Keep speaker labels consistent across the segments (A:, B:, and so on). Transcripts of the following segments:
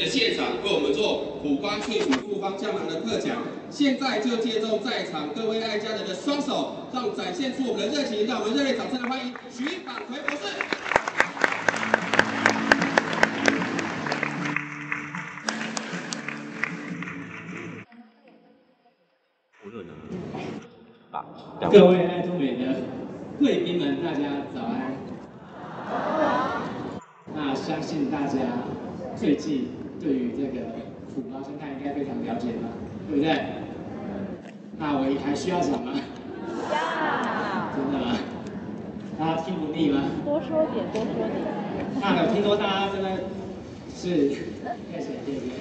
A: 的现场为我们做苦瓜萃取复方胶囊的特讲。现在就借助在场各位爱家人的双手，让展现出我们的热情，让我们热烈掌声来欢迎徐榜奎博士。
B: 各位爱中美的贵宾们，大家早安。那相信大家最近对于这个苦瓜生态应该非常了解吧，对不对？那我还需要讲吗？要。真的吗？大家听不腻吗？
C: 多说点，多说点。
B: 那有听说大家真的是开始对不对？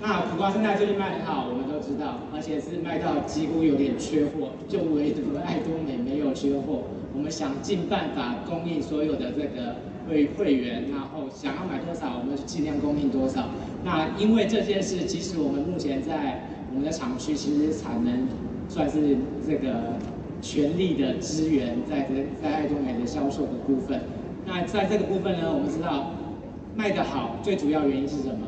B: 那苦瓜生态最近卖很好，我们都知道，而且是卖到几乎有点缺货，就唯独爱多美没有缺货。我们想尽办法供应所有的这个会会员，然后想要买多少，我们就尽量供应多少。那因为这件事，其实我们目前在我们的厂区，其实产能算是这个全力的支援在这在爱多美的销售的部分。那在这个部分呢，我们知道卖得好，最主要原因是什么？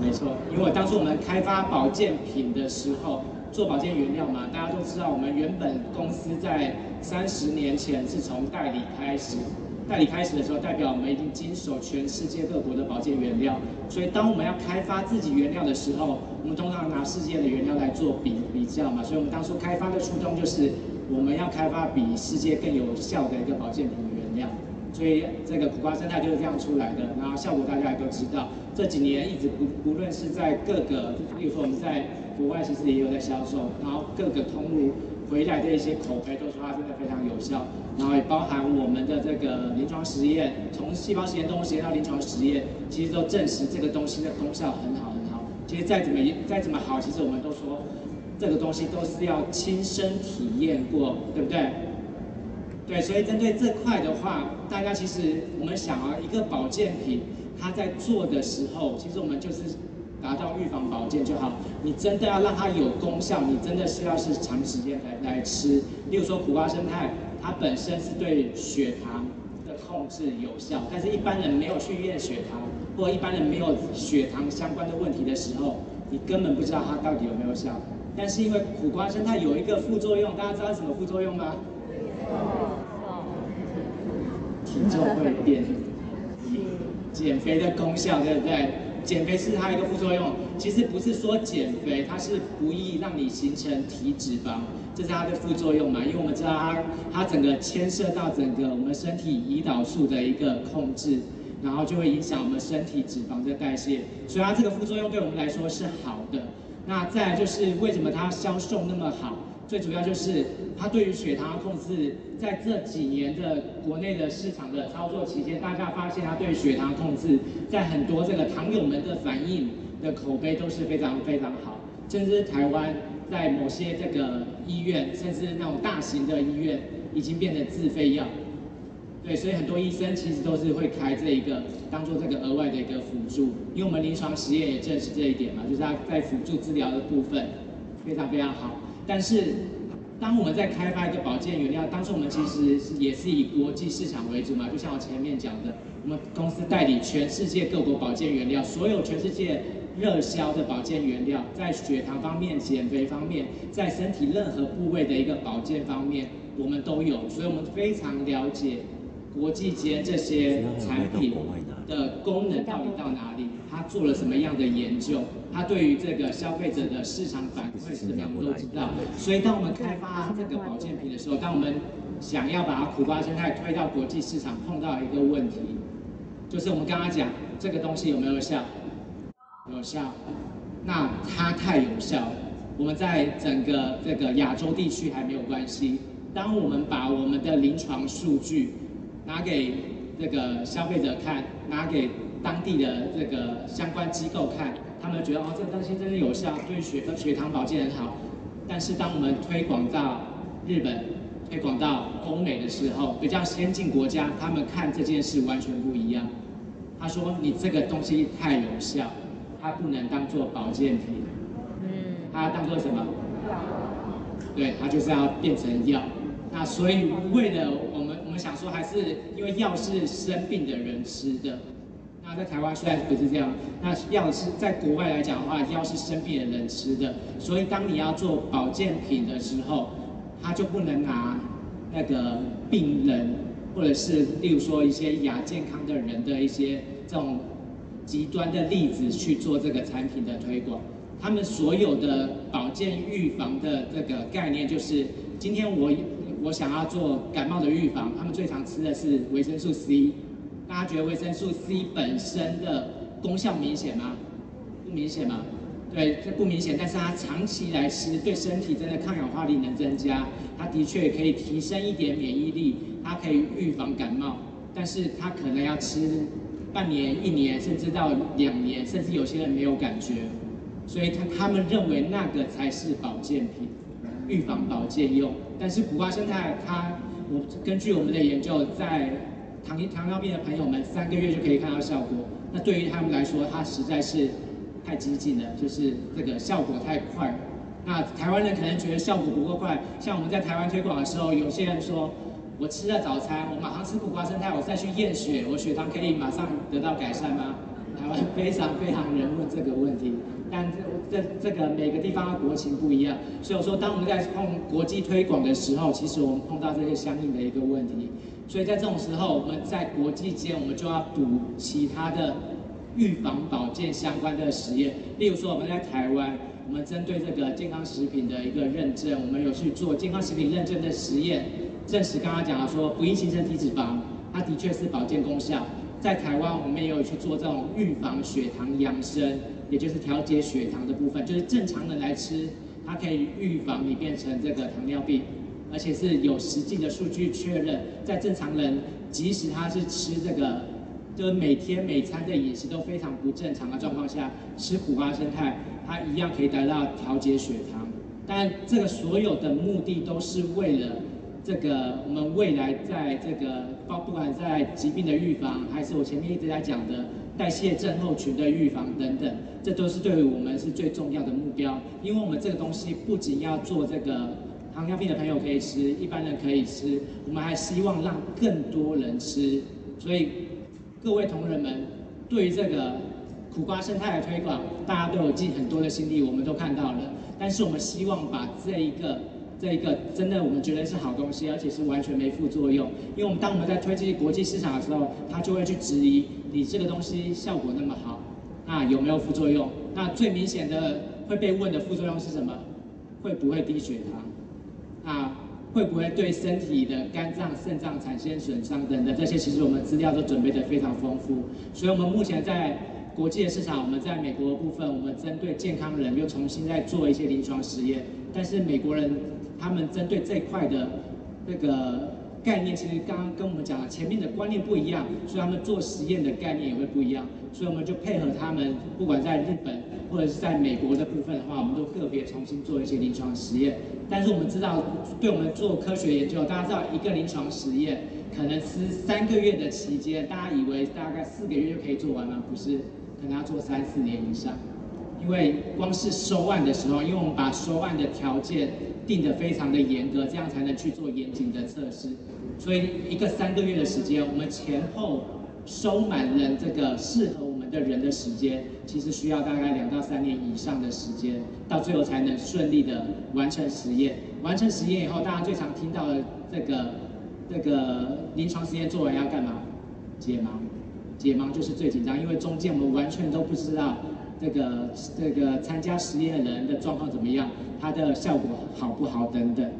B: 没错，因为当初我们开发保健品的时候，做保健原料嘛，大家都知道，我们原本公司在三十年前是从代理开始，代理开始的时候，代表我们已经经手全世界各国的保健原料，所以当我们要开发自己原料的时候，我们通常拿世界的原料来做比比较嘛，所以我们当初开发的初衷就是我们要开发比世界更有效的一个保健品原料。所以这个苦瓜生态就是这样出来的，然后效果大家也都知道。这几年一直不不论是在各个，比如说我们在国外其实也有在销售，然后各个通路回来的一些口碑都说它真的非常有效，然后也包含我们的这个临床实验，从细胞实验、动物实验到临床实验，其实都证实这个东西的功效很好很好。其实再怎么再怎么好，其实我们都说这个东西都是要亲身体验过，对不对？对，所以针对这块的话，大家其实我们想啊，一个保健品，它在做的时候，其实我们就是达到预防保健就好。你真的要让它有功效，你真的是要是长时间来来吃。例如说苦瓜生态，它本身是对血糖的控制有效，但是一般人没有去验血糖，或一般人没有血糖相关的问题的时候，你根本不知道它到底有没有效。但是因为苦瓜生态有一个副作用，大家知道什么副作用吗？体重会变，减肥的功效对不对？减肥是它一个副作用，其实不是说减肥，它是不易让你形成体脂肪，这是它的副作用嘛？因为我们知道它，它整个牵涉到整个我们身体胰岛素的一个控制，然后就会影响我们身体脂肪的代谢，所以它这个副作用对我们来说是好的。那再就是为什么它销售那么好？最主要就是它对于血糖的控制，在这几年的国内的市场的操作期间，大家发现它对血糖控制，在很多这个糖友们的反应的口碑都是非常非常好，甚至台湾在某些这个医院，甚至那种大型的医院，已经变成自费药。对，所以很多医生其实都是会开这一个当做这个额外的一个辅助，因为我们临床实验也证实这一点嘛，就是它在辅助治疗的部分非常非常好。但是，当我们在开发一个保健原料，当时我们其实也是以国际市场为主嘛，就像我前面讲的，我们公司代理全世界各国保健原料，所有全世界热销的保健原料，在血糖方面、减肥方面，在身体任何部位的一个保健方面，我们都有，所以我们非常了解国际间这些产品的功能到底到哪里，做了什么样的研究。它对于这个消费者的市场反馈是怎么，我们都知道。所以当我们开发这个保健品的时候，当我们想要把苦瓜生态推到国际市场，碰到一个问题，就是我们刚刚讲这个东西有没有效？有效。那它太有效，我们在整个这个亚洲地区还没有关系。当我们把我们的临床数据拿给这个消费者看，拿给当地的这个相关机构看。他们觉得哦，这个东西真的有效，对血血糖保健很好。但是当我们推广到日本、推广到欧美的时候，比较先进国家，他们看这件事完全不一样。他说：“你这个东西太有效，它不能当做保健品，嗯，它要当做什么？对，它就是要变成药。那所以为了我们。”们我们想说，还是因为药是生病的人吃的。在台湾虽然不是这样，那药是在国外来讲的话，药是生病的人吃的。所以当你要做保健品的时候，他就不能拿那个病人，或者是例如说一些亚健康的人的一些这种极端的例子去做这个产品的推广。他们所有的保健预防的这个概念，就是今天我我想要做感冒的预防，他们最常吃的是维生素 C。大家觉得维生素 C 本身的功效明显吗？不明显吗？对，这不明显，但是它长期来吃，对身体真的抗氧化力能增加，它的确可以提升一点免疫力，它可以预防感冒，但是它可能要吃半年、一年，甚至到两年，甚至有些人没有感觉。所以他他们认为那个才是保健品，预防保健用。但是苦瓜生态，它我根据我们的研究，在糖糖尿病的朋友们三个月就可以看到效果。那对于他们来说，它实在是太激进了，就是这个效果太快。那台湾人可能觉得效果不够快，像我们在台湾推广的时候，有些人说我吃了早餐，我马上吃苦瓜生态，我再去验血，我血糖可以马上得到改善吗？台湾非常非常人问这个问题。但这这这个每个地方的国情不一样，所以我说，当我们在碰国际推广的时候，其实我们碰到这些相应的一个问题。所以在这种时候，我们在国际间，我们就要补其他的预防保健相关的实验。例如说，我们在台湾，我们针对这个健康食品的一个认证，我们有去做健康食品认证的实验，证实刚刚讲了说，不易形成体脂肪，它的确是保健功效。在台湾，我们也有去做这种预防血糖养生。也就是调节血糖的部分，就是正常人来吃，它可以预防你变成这个糖尿病，而且是有实际的数据确认，在正常人，即使他是吃这个，就是每天每餐的饮食都非常不正常的状况下，吃苦瓜生态，它一样可以得到调节血糖。但这个所有的目的都是为了这个我们未来在这个包不管在疾病的预防，还是我前面一直在讲的。代谢症候群的预防等等，这都是对于我们是最重要的目标。因为我们这个东西不仅要做这个糖尿病的朋友可以吃，一般人可以吃，我们还希望让更多人吃。所以各位同仁们，对于这个苦瓜生态的推广，大家都有尽很多的心力，我们都看到了。但是我们希望把这一个。这一个真的，我们觉得是好东西，而且是完全没副作用。因为我们当我们在推进国际市场的时候，他就会去质疑你这个东西效果那么好，那有没有副作用？那最明显的会被问的副作用是什么？会不会低血糖？啊，会不会对身体的肝脏、肾脏产生损伤等等？这些其实我们资料都准备得非常丰富。所以我们目前在国际的市场，我们在美国的部分，我们针对健康人又重新再做一些临床实验，但是美国人。他们针对这块的那个概念，其实刚刚跟我们讲了，前面的观念不一样，所以他们做实验的概念也会不一样。所以我们就配合他们，不管在日本或者是在美国的部分的话，我们都个别重新做一些临床实验。但是我们知道，对我们做科学研究，大家知道一个临床实验可能是三个月的期间，大家以为大概四个月就可以做完吗？不是，可能要做三四年以上。因为光是收案的时候，因为我们把收案的条件定得非常的严格，这样才能去做严谨的测试。所以一个三个月的时间，我们前后收满人这个适合我们的人的时间，其实需要大概两到三年以上的时间，到最后才能顺利的完成实验。完成实验以后，大家最常听到的这个这个临床实验做完要干嘛？解盲。解盲就是最紧张，因为中间我们完全都不知道。这个这个参加实验的人的状况怎么样？它的效果好不好等等。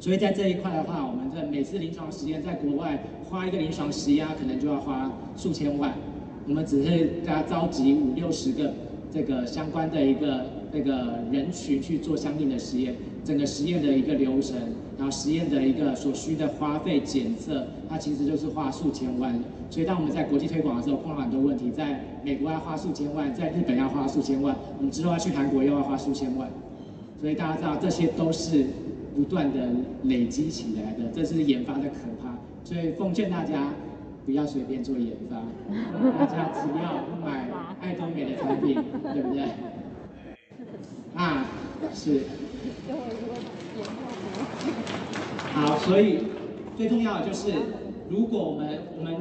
B: 所以在这一块的话，我们在每次临床实验在国外花一个临床实验可能就要花数千万。我们只是在家召集五六十个这个相关的一个那个人群去做相应的实验，整个实验的一个流程，然后实验的一个所需的花费检测，它其实就是花数千万。所以当我们在国际推广的时候，碰到很多问题，在美国要花数千万，在日本要花数千万，我们之后要去韩国又要花数千万。所以大家知道这些都是不断的累积起来的，这是研发的可怕。所以奉劝大家不要随便做研发，大家只要买爱多美的产品，对不对？啊，是。好，所以。最重要的就是，如果我们我们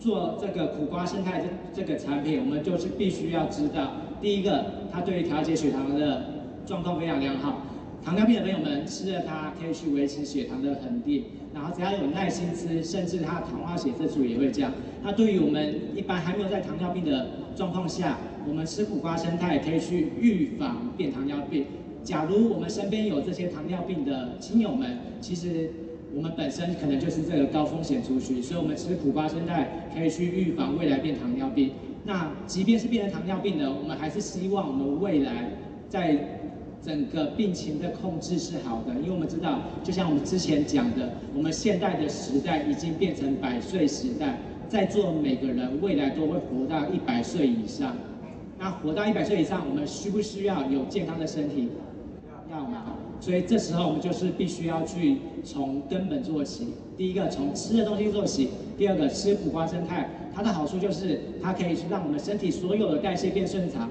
B: 做这个苦瓜生态这这个产品，我们就是必须要知道，第一个，它对于调节血糖的状况非常良好。糖尿病的朋友们吃了它，可以去维持血糖的恒定，然后只要有耐心吃，甚至它糖化血色素也会降。那对于我们一般还没有在糖尿病的状况下，我们吃苦瓜生态可以去预防变糖尿病。假如我们身边有这些糖尿病的亲友们，其实我们本身可能就是这个高风险族群，所以我们吃苦瓜生态可以去预防未来变糖尿病。那即便是变成糖尿病的，我们还是希望我们未来在整个病情的控制是好的，因为我们知道，就像我们之前讲的，我们现代的时代已经变成百岁时代，在座每个人未来都会活到一百岁以上。那活到一百岁以上，我们需不需要有健康的身体？要吗？所以这时候我们就是必须要去从根本做起。第一个从吃的东西做起，第二个吃苦瓜生态，它的好处就是它可以去让我们身体所有的代谢变顺畅。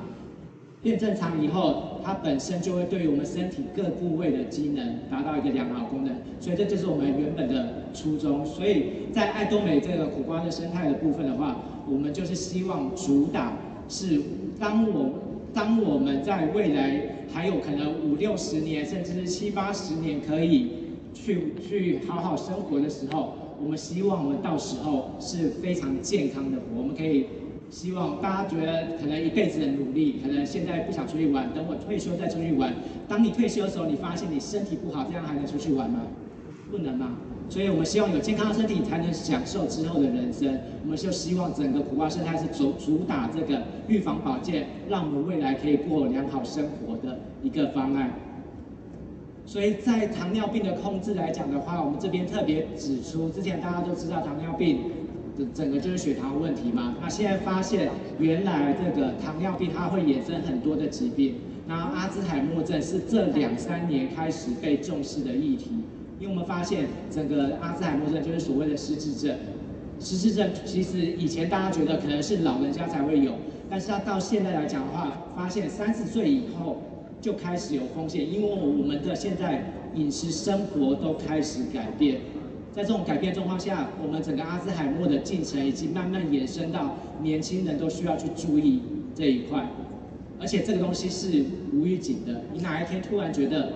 B: 变正常以后，它本身就会对于我们身体各部位的机能达到一个良好功能，所以这就是我们原本的初衷。所以在爱多美这个苦瓜的生态的部分的话，我们就是希望主打是当我当我们在未来还有可能五六十年，甚至是七八十年可以去去好好生活的时候，我们希望我们到时候是非常健康的活，我们可以。希望大家觉得可能一辈子的努力，可能现在不想出去玩，等我退休再出去玩。当你退休的时候，你发现你身体不好，这样还能出去玩吗？不能吗？所以我们希望有健康的身体，才能享受之后的人生。我们就希望整个苦瓜生态是主主打这个预防保健，让我们未来可以过良好生活的一个方案。所以在糖尿病的控制来讲的话，我们这边特别指出，之前大家都知道糖尿病的。整个就是血糖问题嘛，那现在发现原来这个糖尿病它会衍生很多的疾病，然后阿兹海默症是这两三年开始被重视的议题，因为我们发现整个阿兹海默症就是所谓的失智症，失智症其实以前大家觉得可能是老人家才会有，但是它到现在来讲的话，发现三十岁以后就开始有风险，因为我们的现在饮食生活都开始改变。在这种改变状况下，我们整个阿兹海默的进程已经慢慢延伸到年轻人都需要去注意这一块，而且这个东西是无预警的。你哪一天突然觉得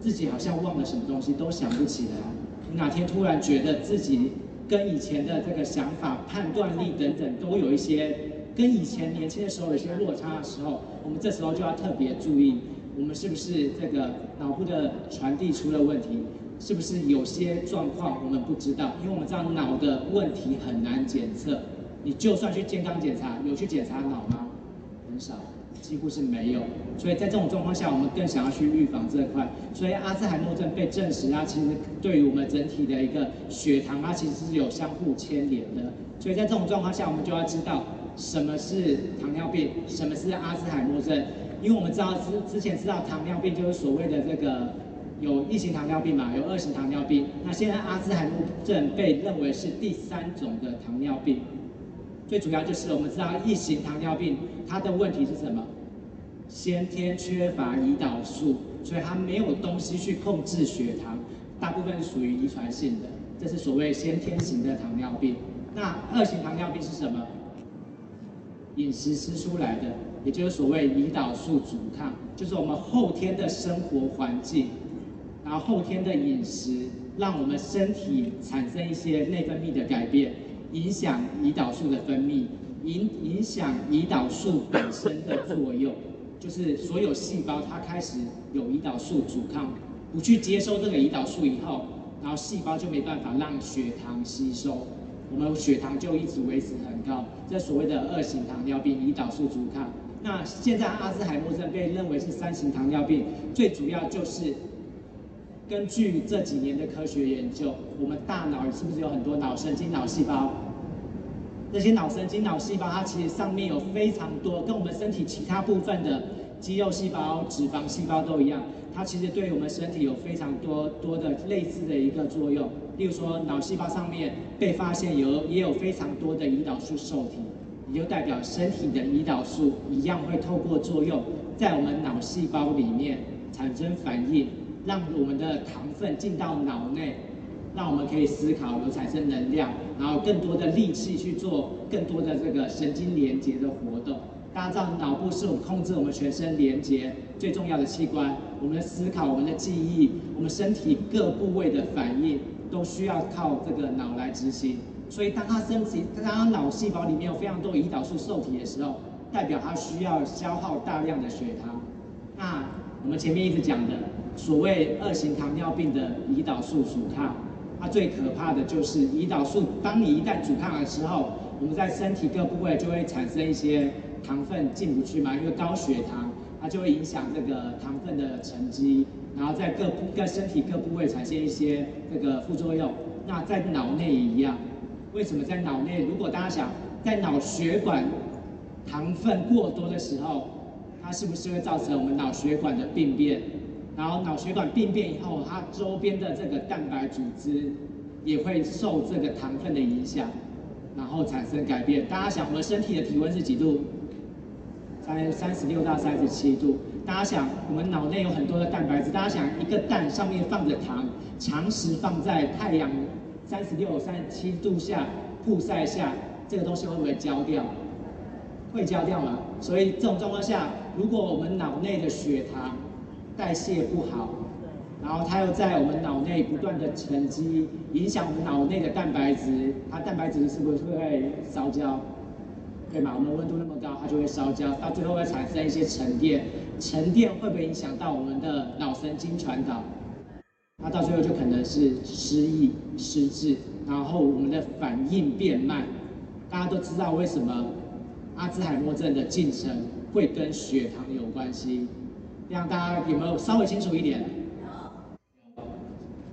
B: 自己好像忘了什么东西，都想不起来；你哪天突然觉得自己跟以前的这个想法、判断力等等都有一些跟以前年轻的时候有些落差的时候，我们这时候就要特别注意，我们是不是这个脑部的传递出了问题。是不是有些状况我们不知道？因为我们知道脑的问题很难检测。你就算去健康检查，有去检查脑吗？很少，几乎是没有。所以在这种状况下，我们更想要去预防这块。所以阿兹海默症被证实，它其实对于我们整体的一个血糖，它其实是有相互牵连的。所以在这种状况下，我们就要知道什么是糖尿病，什么是阿兹海默症。因为我们知道之之前知道糖尿病就是所谓的这个。有一型糖尿病嘛，有二型糖尿病。那现在阿兹海默症被认为是第三种的糖尿病。最主要就是我们知道一型糖尿病它的问题是什么？先天缺乏胰岛素，所以它没有东西去控制血糖，大部分属于遗传性的，这是所谓先天型的糖尿病。那二型糖尿病是什么？饮食吃出来的，也就是所谓胰岛素阻抗，就是我们后天的生活环境。然后后天的饮食，让我们身体产生一些内分泌的改变，影响胰岛素的分泌，影影响胰岛素本身的作用，就是所有细胞它开始有胰岛素阻抗，不去接收这个胰岛素以后，然后细胞就没办法让血糖吸收，我们血糖就一直维持很高，这所谓的二型糖尿病，胰岛素阻抗。那现在阿兹海默症被认为是三型糖尿病，最主要就是。根据这几年的科学研究，我们大脑是不是有很多脑神经脑细胞？这些脑神经脑细胞，它其实上面有非常多，跟我们身体其他部分的肌肉细胞、脂肪细胞都一样，它其实对于我们身体有非常多多的类似的一个作用。例如说，脑细胞上面被发现有也有非常多的胰岛素受体，也就代表身体的胰岛素一样会透过作用，在我们脑细胞里面产生反应。让我们的糖分进到脑内，让我们可以思考，有产生能量，然后更多的力气去做更多的这个神经连接的活动。大家知道，脑部是我们控制我们全身连接最重要的器官，我们的思考、我们的记忆、我们身体各部位的反应，都需要靠这个脑来执行。所以，当它身体、当它脑细胞里面有非常多胰岛素受体的时候，代表它需要消耗大量的血糖。那我们前面一直讲的所谓二型糖尿病的胰岛素阻抗，它最可怕的就是胰岛素，当你一旦阻抗的时候，我们在身体各部位就会产生一些糖分进不去嘛，因为高血糖，它就会影响这个糖分的沉积，然后在各部、各身体各部位产生一些这个副作用。那在脑内也一样。为什么在脑内？如果大家想在脑血管糖分过多的时候，它是不是会造成我们脑血管的病变？然后脑血管病变以后，它周边的这个蛋白组织也会受这个糖分的影响，然后产生改变。大家想，我们身体的体温是几度？三三十六到三十七度。大家想，我们脑内有很多的蛋白质。大家想，一个蛋上面放着糖，长时放在太阳。三十六、三十七度下曝晒下，这个东西会不会焦掉？会焦掉吗？所以这种状况下，如果我们脑内的血糖代谢不好，然后它又在我们脑内不断的沉积，影响我们脑内的蛋白质，它蛋白质是不是会烧焦？对吗？我们温度那么高，它就会烧焦，到最后会产生一些沉淀，沉淀会不会影响到我们的脑神经传导？那到最后就可能是失忆、失智，然后我们的反应变慢。大家都知道为什么阿兹海默症的进程会跟血糖有关系？这样大家有没有稍微清楚一点？有。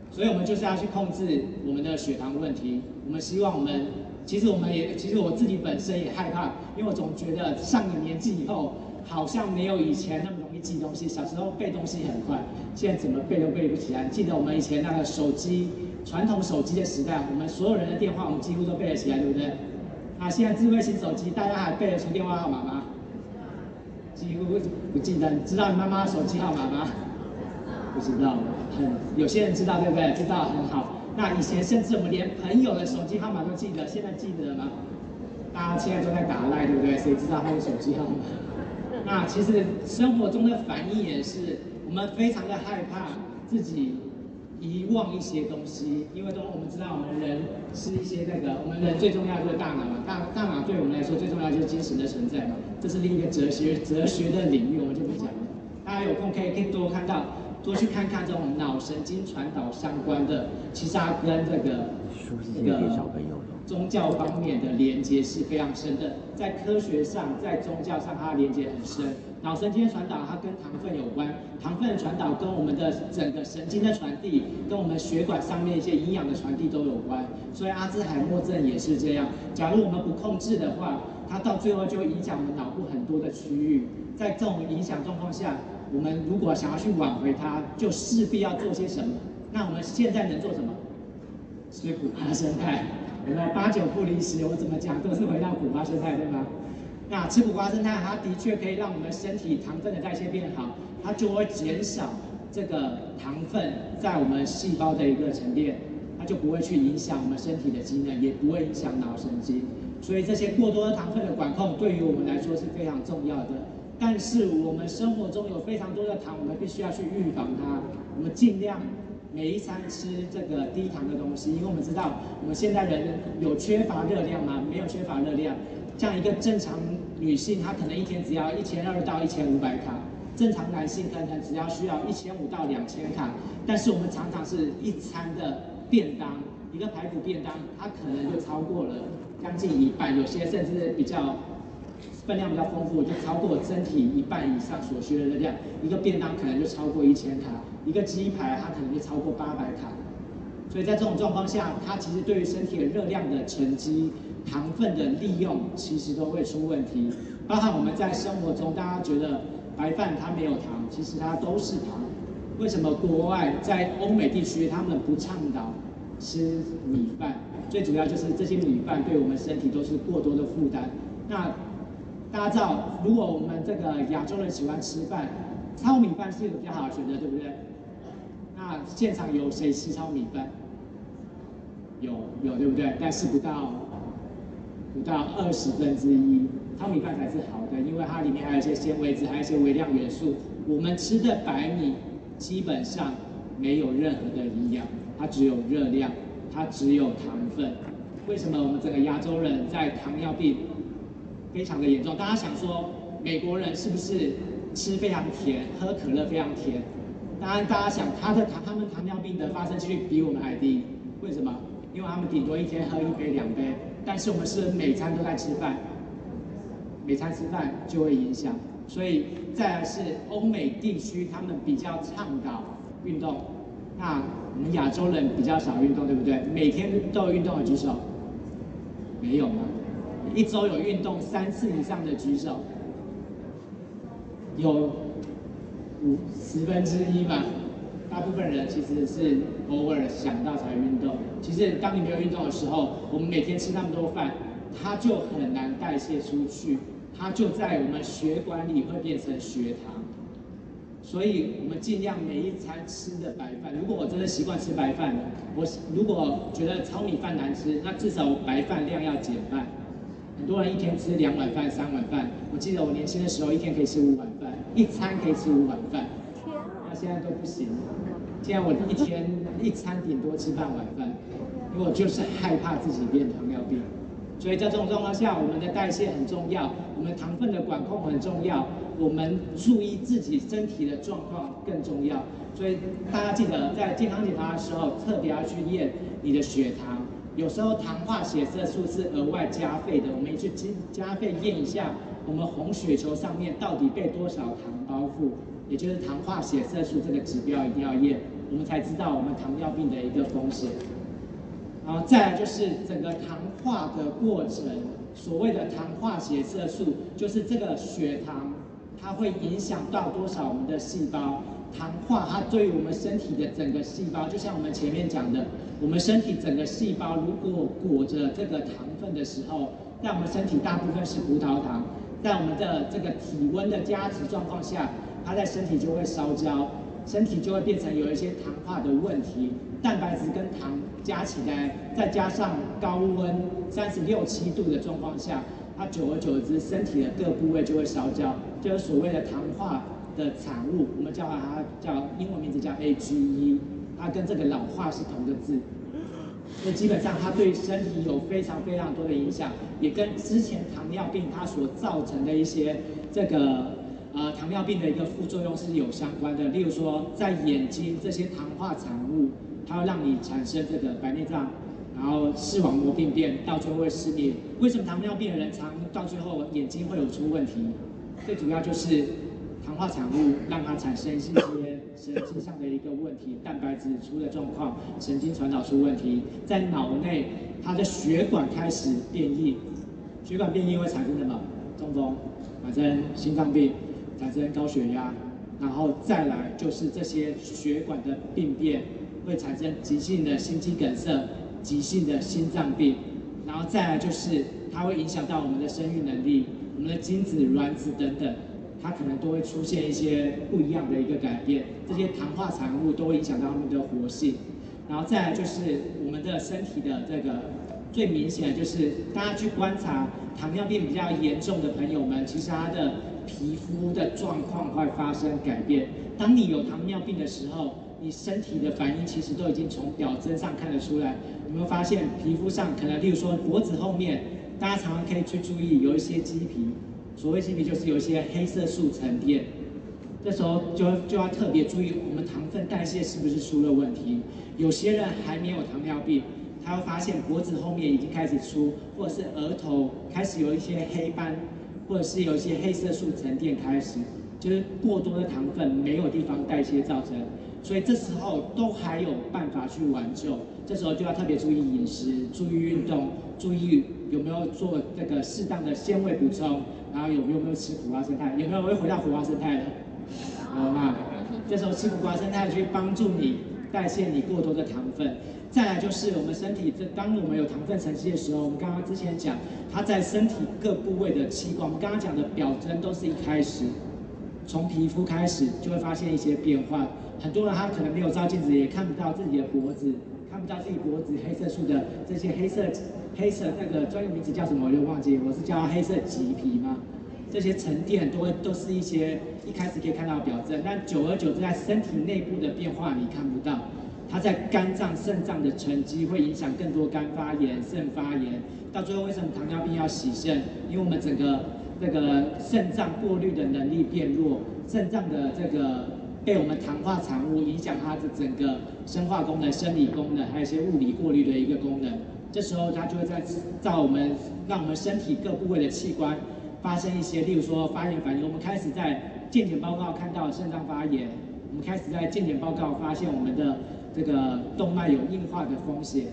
B: 所以我们就是要去控制我们的血糖问题。我们希望我们，其实我们也，其实我自己本身也害怕，因为我总觉得上了年纪以后，好像没有以前那么容易记东西。小时候背东西很快。现在怎么背都背不起来。记得我们以前那个手机，传统手机的时代，我们所有人的电话，我们几乎都背得起来，对不对？啊，现在智慧型手机，大家还背得出电话号码吗？几乎不记得。知道你妈妈手机号码吗？不知道。很有些人知道，对不对？知道很好。那以前甚至我们连朋友的手机号码都记得，现在记得了吗？大家现在都在打赖，对不对？谁知道他的手机号码？那其实生活中的反应也是。我们非常的害怕自己遗忘一些东西，因为都我们知道，我们人是一些那个，我们人最重要就是大脑嘛，大大脑对我们来说最重要就是精神的存在嘛，这是另一个哲学哲学的领域，我们就不讲了。大家有空可以可以多看到，多去看看这种脑神经传导相关的，其实它跟这个这个宗教方面的连接是非常深的，在科学上，在宗教上，它的连接很深。脑神经传导它跟糖分有关，糖分的传导跟我们的整个神经的传递，跟我们血管上面一些营养的传递都有关。所以阿兹海默症也是这样。假如我们不控制的话，它到最后就影响我们脑部很多的区域。在这种影响状况下，我们如果想要去挽回它，就势必要做些什么。那我们现在能做什么？吃苦瓜胜肽，对吧？八九不离十，我怎么讲都是回到苦瓜胜肽，对吗？那吃苦瓜生菜，它的确可以让我们身体糖分的代谢变好，它就会减少这个糖分在我们细胞的一个沉淀，它就不会去影响我们身体的机能，也不会影响脑神经。所以这些过多的糖分的管控对于我们来说是非常重要的。但是我们生活中有非常多的糖，我们必须要去预防它。我们尽量每一餐吃这个低糖的东西，因为我们知道我们现在人有缺乏热量吗？没有缺乏热量。像一个正常女性，她可能一天只要一千二到一千五百卡；正常男性可能只要需要一千五到两千卡。但是我们常常是一餐的便当，一个排骨便当，它可能就超过了将近一半，有些甚至比较分量比较丰富，就超过身体一半以上所需的热量。一个便当可能就超过一千卡，一个鸡排它可能就超过八百卡。所以在这种状况下，它其实对于身体的热量的沉积。糖分的利用其实都会出问题，包含我们在生活中，大家觉得白饭它没有糖，其实它都是糖。为什么国外在欧美地区他们不倡导吃米饭？最主要就是这些米饭对我们身体都是过多的负担。那大家知道，如果我们这个亚洲人喜欢吃饭，糙米饭是一个比较好的选择，对不对？那现场有谁吃糙米饭？有有对不对？但是不到不到二十分之一，糙米饭才是好的，因为它里面还有一些纤维质，还有一些微量元素。我们吃的白米基本上没有任何的营养，它只有热量，它只有糖分。为什么我们整个亚洲人在糖尿病非常的严重？大家想说，美国人是不是吃非常甜，喝可乐非常甜？当然，大家想他的糖，他们糖尿病的发生几率比我们还低。为什么？因为他们顶多一天喝一杯两杯，但是我们是每餐都在吃饭，每餐吃饭就会影响。所以再来是欧美地区，他们比较倡导运动，那我们亚洲人比较少运动，对不对？每天都有运动的举手，没有吗？一周有运动三次以上的举手，有五十分之一吧。大部分人其实是偶尔想到才运动。其实当你没有运动的时候，我们每天吃那么多饭，它就很难代谢出去。它就在我们血管里会变成血糖，所以我们尽量每一餐吃的白饭。如果我真的习惯吃白饭了，我如果觉得糙米饭难吃，那至少白饭量要减半。很多人一天吃两碗饭、三碗饭，我记得我年轻的时候一天可以吃五碗饭，一餐可以吃五碗饭。天那现在都不行，现在我一天一餐顶多吃半碗饭，因为我就是害怕自己变糖尿病。所以在这种状况下，我们的代谢很重要，我们糖分的管控很重要，我们注意自己身体的状况更重要。所以大家记得在健康检查的时候，特别要去验你的血糖。有时候糖化血色素是额外加费的，我们去加费验一下，我们红血球上面到底被多少糖包覆，也就是糖化血色素这个指标一定要验，我们才知道我们糖尿病的一个风险。然后再来就是整个糖化的过程，所谓的糖化血色素，就是这个血糖，它会影响到多少我们的细胞。糖化它对于我们身体的整个细胞，就像我们前面讲的，我们身体整个细胞如果裹着这个糖分的时候，在我们身体大部分是葡萄糖，在我们的这个体温的加持状况下，它在身体就会烧焦，身体就会变成有一些糖化的问题。蛋白质跟糖加起来，再加上高温三十六七度的状况下，它久而久之，身体的各部位就会烧焦，就是所谓的糖化的产物，我们叫它叫英文名字叫 AGE，它跟这个老化是同个字，那基本上它对身体有非常非常多的影响，也跟之前糖尿病它所造成的一些这个呃糖尿病的一个副作用是有相关的，例如说在眼睛这些糖化产物。它会让你产生这个白内障，然后视网膜病变，到最后会失明。为什么糖尿病的人常到最后眼睛会有出问题？最主要就是糖化产物让它产生一些神经上的一个问题，蛋白质出了状况，神经传导出问题，在脑内它的血管开始变异，血管变异会产生什么？中风，反正心脏病，产生高血压，然后再来就是这些血管的病变。会产生急性的心肌梗塞、急性的心脏病，然后再来就是它会影响到我们的生育能力、我们的精子、卵子等等，它可能都会出现一些不一样的一个改变。这些糖化产物都会影响到它们的活性，然后再来就是我们的身体的这个最明显的就是大家去观察糖尿病比较严重的朋友们，其实他的皮肤的状况会发生改变。当你有糖尿病的时候，你身体的反应其实都已经从表征上看得出来。有没有发现皮肤上可能，例如说脖子后面，大家常常可以去注意有一些鸡皮。所谓鸡皮就是有一些黑色素沉淀。这时候就就要特别注意，我们糖分代谢是不是出了问题？有些人还没有糖尿病，他会发现脖子后面已经开始出，或者是额头开始有一些黑斑，或者是有一些黑色素沉淀开始，就是过多的糖分没有地方代谢造成。所以这时候都还有办法去挽救，这时候就要特别注意饮食，注意运动，注意有没有做这个适当的纤维补充，然后有没有没有吃苦瓜生态，有没有会回到苦瓜生态的？好吗？这时候吃苦瓜生态去帮助你代谢你过多的糖分。再来就是我们身体，这当我们有糖分沉积的时候，我们刚刚之前讲，它在身体各部位的器官，我们刚刚讲的表征都是一开始，从皮肤开始就会发现一些变化。很多人他可能没有照镜子，也看不到自己的脖子看不到自己脖子黑色素的这些黑色黑色那个专业名词叫什么我就忘记，我是叫它黑色棘皮吗？这些沉淀都会都是一些一开始可以看到表征，但久而久之在身体内部的变化你看不到。它在肝脏、肾脏的沉积会影响更多肝发炎、肾发炎，到最后为什么糖尿病要洗肾？因为我们整个这个肾脏过滤的能力变弱，肾脏的这个被我们糖化产物影响它的整个生化功能、生理功能，还有一些物理过滤的一个功能。这时候它就会在造我们让我们身体各部位的器官发生一些，例如说发炎反应。我们开始在健检报告看到肾脏发炎，我们开始在健检报告发现我们的。这个动脉有硬化的风险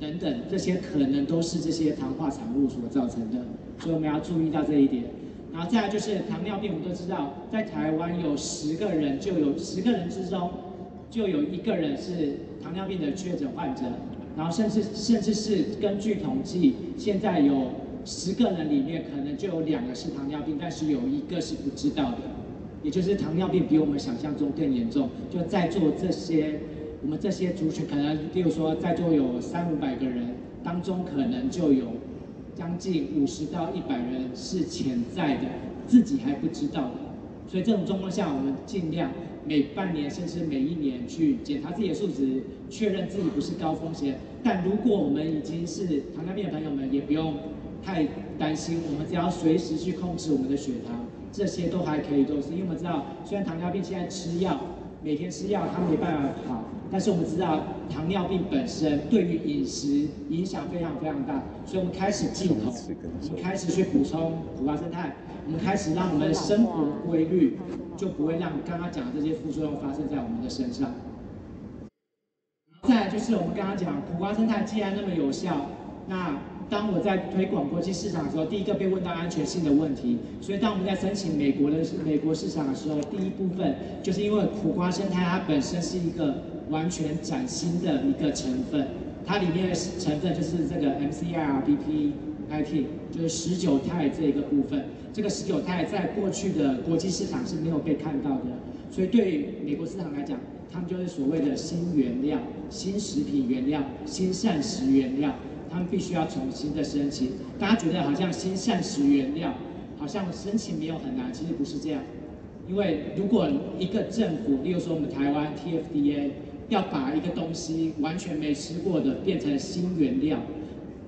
B: 等等，这些可能都是这些糖化产物所造成的，所以我们要注意到这一点。然后再来就是糖尿病，我们都知道，在台湾有十个人就有十个人之中就有一个人是糖尿病的确诊患者，然后甚至甚至是根据统计，现在有十个人里面可能就有两个是糖尿病，但是有一个是不知道的，也就是糖尿病比我们想象中更严重。就在座这些。我们这些族群可能，例如说在座有三五百个人当中，可能就有将近五十到一百人是潜在的，自己还不知道的。所以这种状况下，我们尽量每半年甚至每一年去检查自己的数值，确认自己不是高风险。但如果我们已经是糖尿病的朋友们，也不用太担心，我们只要随时去控制我们的血糖，这些都还可以都是。因为我们知道，虽然糖尿病现在吃药，每天吃药，它没办法好。但是我们知道，糖尿病本身对于饮食影响非常非常大，所以我们开始进口，我们开始去补充苦瓜生态，我们开始让我们生活规律，就不会让刚刚讲的这些副作用发生在我们的身上。再来就是我们刚刚讲苦瓜生态既然那么有效，那当我在推广国际市场的时候，第一个被问到安全性的问题，所以当我们在申请美国的美国市场的时候，第一部分就是因为苦瓜生态它本身是一个。完全崭新的一个成分，它里面的成分就是这个 MCI-RBP19，就是十九肽这个部分。这个十九肽在过去的国际市场是没有被看到的，所以对美国市场来讲，他们就是所谓的新原料、新食品原料、新膳食原料，他们必须要重新的申请。大家觉得好像新膳食原料好像申请没有很难，其实不是这样。因为如果一个政府，例如说我们台湾 TFDA。要把一个东西完全没吃过的变成新原料，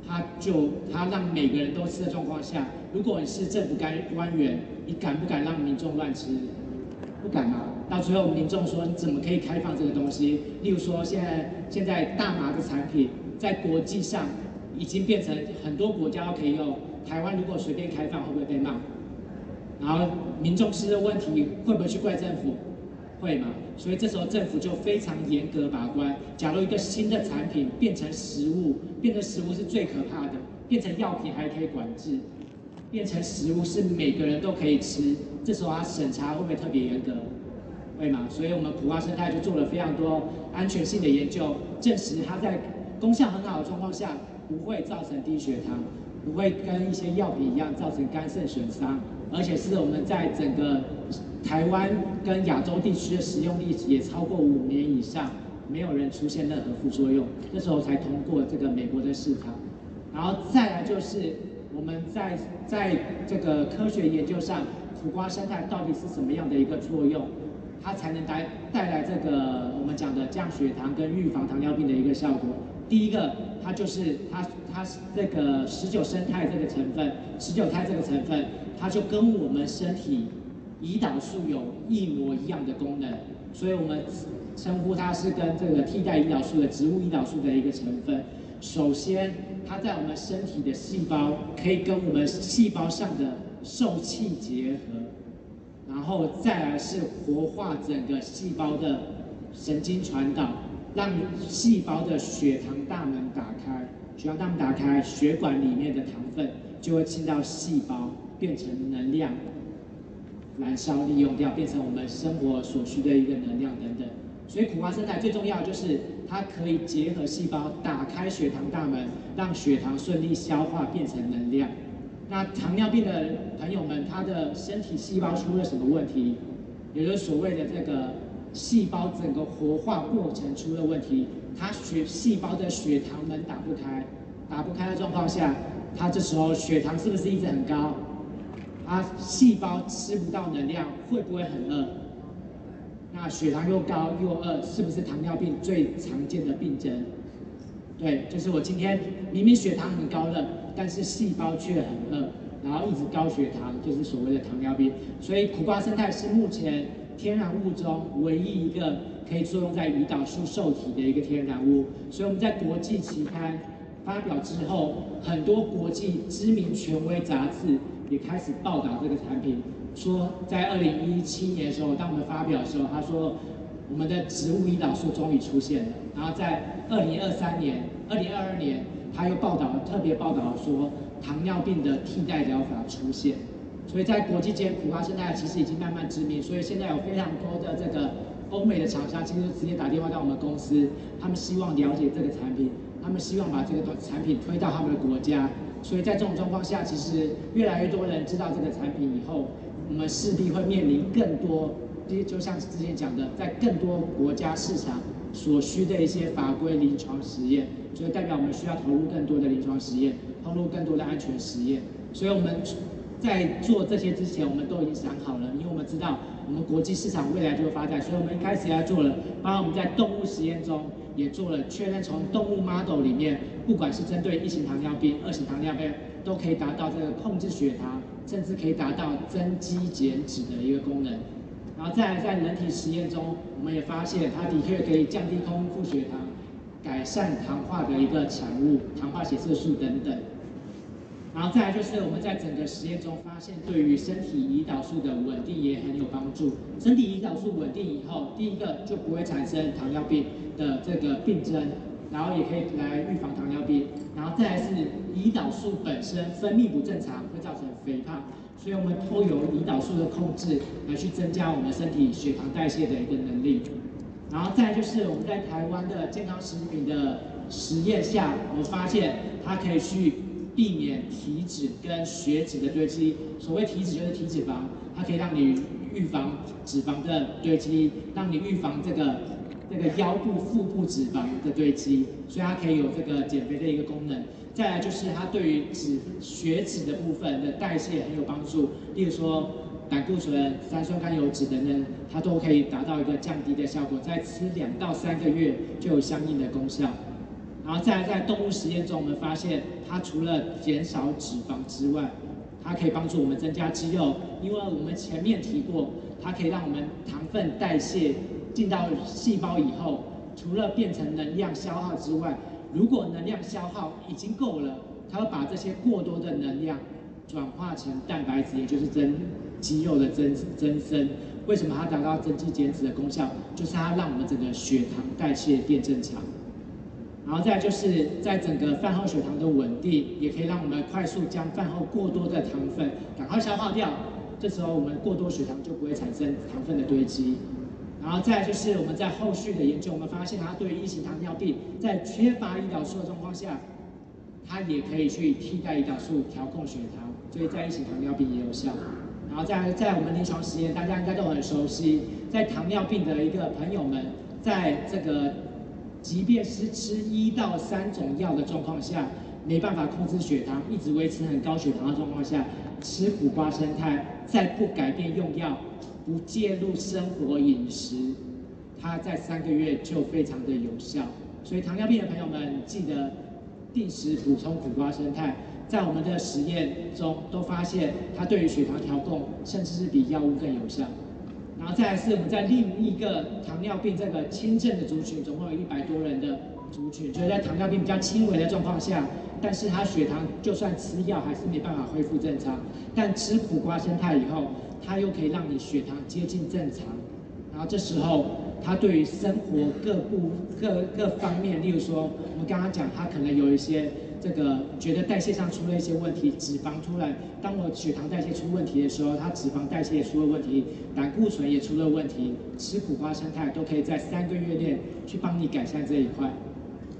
B: 他就他让每个人都吃的状况下，如果你是政府官官员，你敢不敢让民众乱吃？不敢啊！到最后民众说你怎么可以开放这个东西？例如说现在现在大麻的产品在国际上已经变成很多国家都可以用，台湾如果随便开放会不会被骂？然后民众吃的问题会不会去怪政府？会吗？所以这时候政府就非常严格把关。假如一个新的产品变成食物，变成食物是最可怕的。变成药品还可以管制，变成食物是每个人都可以吃。这时候它审查会不会特别严格？会吗？所以我们普华生态就做了非常多安全性的研究，证实它在功效很好的状况下，不会造成低血糖，不会跟一些药品一样造成肝肾损伤，而且是我们在整个。台湾跟亚洲地区的使用历史也超过五年以上，没有人出现任何副作用，这时候才通过这个美国的市场。然后再来就是我们在在这个科学研究上，苦瓜胜肽到底是什么样的一个作用，它才能带带来这个我们讲的降血糖跟预防糖尿病的一个效果。第一个，它就是它它这个十九生态这个成分，十九肽这个成分，它就跟我们身体。胰岛素有一模一样的功能，所以我们称呼它是跟这个替代胰岛素的植物胰岛素的一个成分。首先，它在我们身体的细胞可以跟我们细胞上的受器结合，然后再来是活化整个细胞的神经传导，让细胞的血糖大门打开，血糖大门打开，血管里面的糖分就会进到细胞，变成能量。燃烧利用掉，变成我们生活所需的一个能量等等。所以苦瓜胜肽最重要就是它可以结合细胞，打开血糖大门，让血糖顺利消化变成能量。那糖尿病的朋友们，他的身体细胞出了什么问题？也就是所谓的这个细胞整个活化过程出了问题，它血细胞的血糖门打不开，打不开的状况下，它这时候血糖是不是一直很高？它细胞吃不到能量，会不会很饿？那血糖又高又饿，是不是糖尿病最常见的病症？对，就是我今天明明血糖很高了，但是细胞却很饿，然后一直高血糖，就是所谓的糖尿病。所以苦瓜生态是目前天然物中唯一一个可以作用在胰岛素受体的一个天然物。所以我们在国际期刊发表之后，很多国际知名权威杂志也开始报道这个产品。说在二零一七年的时候，当我们发表的时候，他说我们的植物胰岛素终于出现了。然后在二零二三年、二零二二年，他又报道特别报道说糖尿病的替代疗法出现。所以在国际间，苦瓜胜肽其实已经慢慢知名。所以现在有非常多的这个欧美的厂商，其实直接打电话到我们公司，他们希望了解这个产品，他们希望把这个产品推到他们的国家。所以在这种状况下，其实越来越多人知道这个产品以后。我们势必会面临更多，就就像之前讲的，在更多国家市场所需的一些法规临床实验，所以代表我们需要投入更多的临床实验，投入更多的安全实验。所以我们在做这些之前，我们都已经想好了，因为我们知道我们国际市场未来就会发展，所以我们一开始要做了，包括我们在动物实验中也做了确认，从动物 model 里面，不管是针对一型糖尿病、二型糖尿病，都可以达到这个控制血糖。甚至可以达到增肌减脂的一个功能，然后再来在人体实验中，我们也发现它的确可以降低空腹血糖，改善糖化的一个产物，糖化血色素等等。然后再来就是我们在整个实验中发现，对于身体胰岛素的稳定也很有帮助。身体胰岛素稳定以后，第一个就不会产生糖尿病的这个病症。然后也可以来预防糖尿病，然后再来是胰岛素本身分泌不正常，会造成肥胖，所以我们透过胰岛素的控制来去增加我们身体血糖代谢的一个能力。然后再就是我们在台湾的健康食品的实验下，我们发现它可以去避免体脂跟血脂的堆积。所谓体脂就是体脂肪，它可以让你预防脂肪的堆积，让你预防这个。这个腰部、腹部脂肪的堆积，所以它可以有这个减肥的一个功能。再来就是它对于脂血脂的部分的代谢很有帮助，例如说胆固醇、三酸甘油脂等等，它都可以达到一个降低的效果。在吃两到三个月就有相应的功效。然后再来在动物实验中，我们发现它除了减少脂肪之外，它可以帮助我们增加肌肉，因为我们前面提过，它可以让我们糖分代谢。进到细胞以后，除了变成能量消耗之外，如果能量消耗已经够了，它会把这些过多的能量转化成蛋白质，也就是增肌肉的增增生。为什么它达到增肌减脂的功效？就是它让我们整个血糖代谢变正常。然后再就是在整个饭后血糖的稳定，也可以让我们快速将饭后过多的糖分赶快消耗掉。这时候我们过多血糖就不会产生糖分的堆积。然后再就是我们在后续的研究，我们发现它对于一型糖尿病，在缺乏胰岛素的状况下，它也可以去替代胰岛素调控血糖，所以在一型糖尿病也有效。然后在在我们临床实验，大家应该都很熟悉，在糖尿病的一个朋友们，在这个即便是吃一到三种药的状况下，没办法控制血糖，一直维持很高血糖的状况下，吃苦瓜生态，在不改变用药。不介入生活饮食，它在三个月就非常的有效。所以糖尿病的朋友们记得定时补充苦瓜生态。在我们的实验中都发现，它对于血糖调控甚至是比药物更有效。然后再来是我们在另一个糖尿病这个轻症的族群，总共有一百多人的族群，就是在糖尿病比较轻微的状况下，但是他血糖就算吃药还是没办法恢复正常，但吃苦瓜胜肽以后。它又可以让你血糖接近正常，然后这时候他对于生活各部各各方面，例如说我们刚刚讲，他可能有一些这个觉得代谢上出了一些问题，脂肪突然当我血糖代谢出问题的时候，它脂肪代谢也出了问题，胆固醇也出了问题，吃苦瓜生态都可以在三个月内去帮你改善这一块，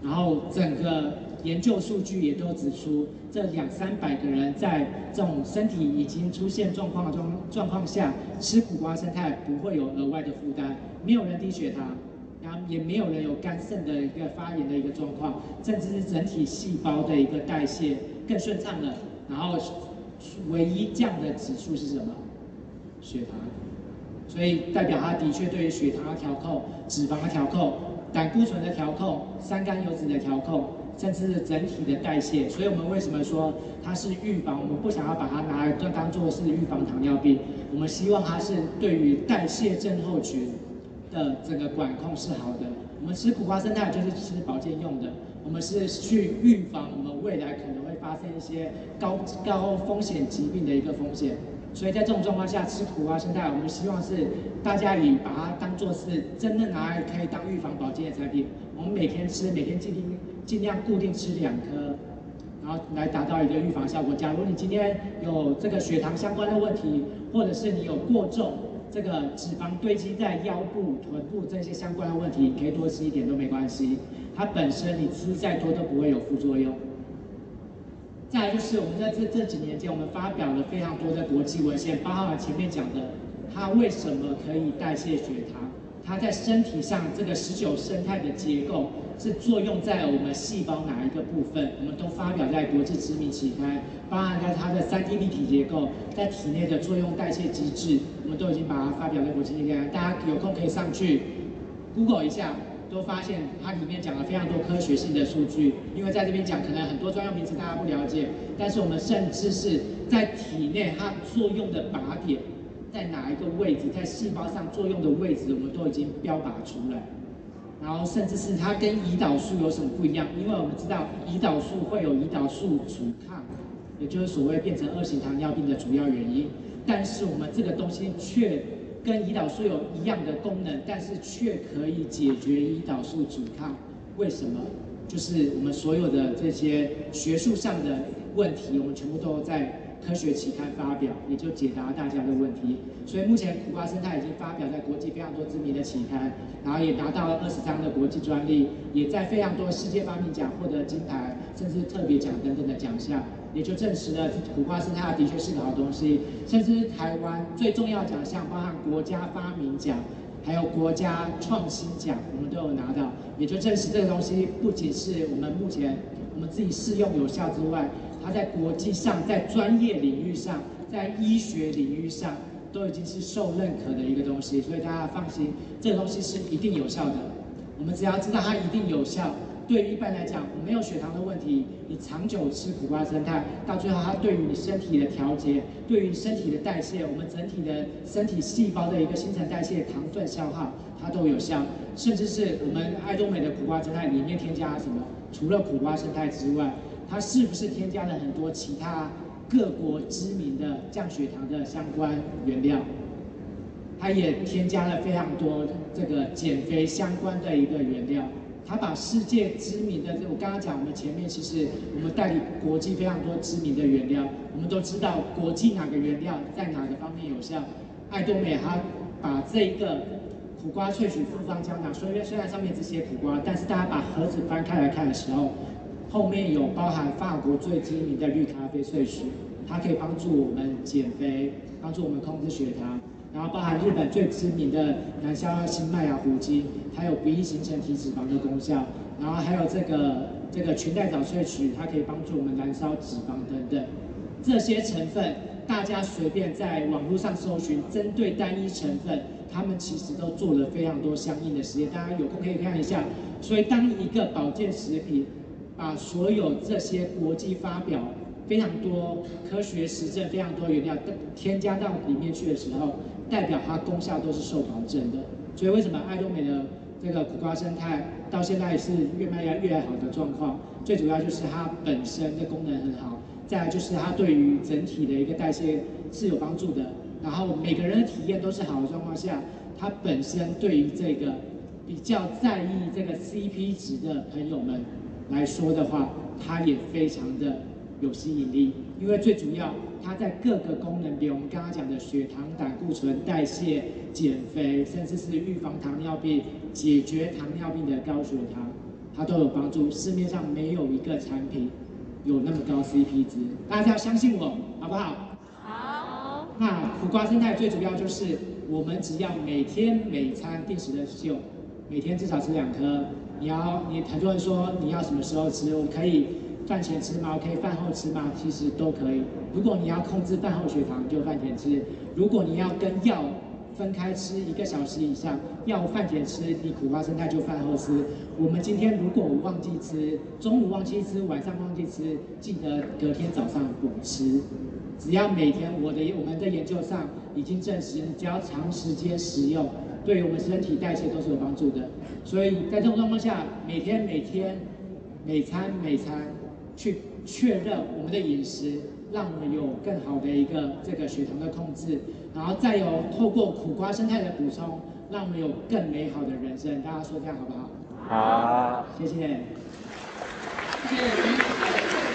B: 然后整个。研究数据也都指出，这两三百个人在这种身体已经出现状况的状状况下，吃苦瓜生态不会有额外的负担，没有人低血糖，然后也没有人有肝肾的一个发炎的一个状况，甚至是整体细胞的一个代谢更顺畅了。然后唯一降的指数是什么？血糖。所以代表它的确对于血糖的调控、脂肪的调控、胆固醇的调控、三甘油脂的调控。甚至是整体的代谢，所以我们为什么说它是预防？我们不想要把它拿来当做是预防糖尿病，我们希望它是对于代谢症候群的这个管控是好的。我们吃苦瓜生态就是吃保健用的，我们是去预防我们未来可能会发生一些高高风险疾病的一个风险。所以在这种状况下吃苦瓜生态，我们希望是大家以把它当做是真的拿来可以当预防保健的产品。我们每天吃，每天尽尽量固定吃两颗，然后来达到一个预防效果。假如你今天有这个血糖相关的问题，或者是你有过重，这个脂肪堆积在腰部、臀部这些相关的问题，可以多吃一点都没关系。它本身你吃再多都不会有副作用。再来就是我们在这这几年间，我们发表了非常多的国际文献，包含前面讲的，它为什么可以代谢血糖。它在身体上这个十九生态的结构是作用在我们细胞哪一个部分？我们都发表在国际知名期刊，包含在它的三 D 立体结构在体内的作用代谢机制，我们都已经把它发表在国际期刊。大家有空可以上去 Google 一下，都发现它里面讲了非常多科学性的数据。因为在这边讲，可能很多专用名词大家不了解，但是我们甚至是在体内它作用的靶点。在哪一个位置，在细胞上作用的位置，我们都已经标靶出来。然后，甚至是它跟胰岛素有什么不一样？因为我们知道胰岛素会有胰岛素阻抗，也就是所谓变成二型糖尿病的主要原因。但是我们这个东西却跟胰岛素有一样的功能，但是却可以解决胰岛素阻抗。为什么？就是我们所有的这些学术上的问题，我们全部都在。科学期刊发表，也就解答大家的问题。所以目前苦瓜生态已经发表在国际非常多知名的期刊，然后也拿到了二十张的国际专利，也在非常多世界发明奖获得金牌，甚至特别奖等等的奖项，也就证实了苦瓜生态的确是个好东西。甚至台湾最重要奖项，包含国家发明奖，还有国家创新奖，我们都有拿到，也就证实这个东西不仅是我们目前我们自己试用有效之外。它在国际上，在专业领域上，在医学领域上，都已经是受认可的一个东西，所以大家放心，这个东西是一定有效的。我们只要知道它一定有效，对于一般来讲，没有血糖的问题，你长久吃苦瓜生态，到最后它对于你身体的调节，对于身体的代谢，我们整体的身体细胞的一个新陈代谢、糖分消耗，它都有效。甚至是我们爱多美的苦瓜生态里面添加了什么？除了苦瓜生态之外。它是不是添加了很多其他各国知名的降血糖的相关原料？它也添加了非常多这个减肥相关的一个原料。它把世界知名的，我刚刚讲，我们前面其实我们代理国际非常多知名的原料，我们都知道国际哪个原料在哪个方面有效。爱多美它把这一个苦瓜萃取复方胶囊，虽然虽然上面只写苦瓜，但是大家把盒子翻开来看的时候。后面有包含法国最知名的绿咖啡萃取，它可以帮助我们减肥，帮助我们控制血糖。然后包含日本最知名的南消阿新麦芽糊精，它有不易形成体脂肪的功效。然后还有这个这个裙带藻萃取，它可以帮助我们燃烧脂肪等等。这些成分大家随便在网络上搜寻，针对单一成分，他们其实都做了非常多相应的实验，大家有空可以看一下。所以当一个保健食品，把所有这些国际发表非常多科学实证、非常多原料添加到里面去的时候，代表它功效都是受保证的。所以为什么爱多美的这个苦瓜生态到现在是越卖越越好的状况？最主要就是它本身的功能很好，再来就是它对于整体的一个代谢是有帮助的。然后每个人的体验都是好的状况下，它本身对于这个比较在意这个 CP 值的朋友们。来说的话，它也非常的有吸引力，因为最主要，它在各个功能，比如我们刚刚讲的血糖、胆固醇、代谢、减肥，甚至是预防糖尿病、解决糖尿病的高血糖，它都有帮助。市面上没有一个产品有那么高 CP 值，大家要相信我，好不好？好。那苦瓜胜肽最主要就是，我们只要每天每餐定时的用，每天至少吃两颗。你要你很多人说你要什么时候吃，我可以饭前吃吗？可以饭后吃吗？其实都可以。如果你要控制饭后血糖，就饭前吃；如果你要跟药分开吃一个小时以上，药饭前吃，你苦瓜生态就饭后吃。我们今天如果我忘记吃，中午忘记吃，晚上忘记吃，记得隔天早上补吃。只要每天，我的我们的研究上已经证实，只要长时间食用，对于我们身体代谢都是有帮助的。所以在这种状况下，每天每天每餐每餐去确认我们的饮食，让我们有更好的一个这个血糖的控制，然后再有透过苦瓜生态的补充，让我们有更美好的人生。大家说这样好不好？
D: 好，
B: 谢谢。
A: 谢谢。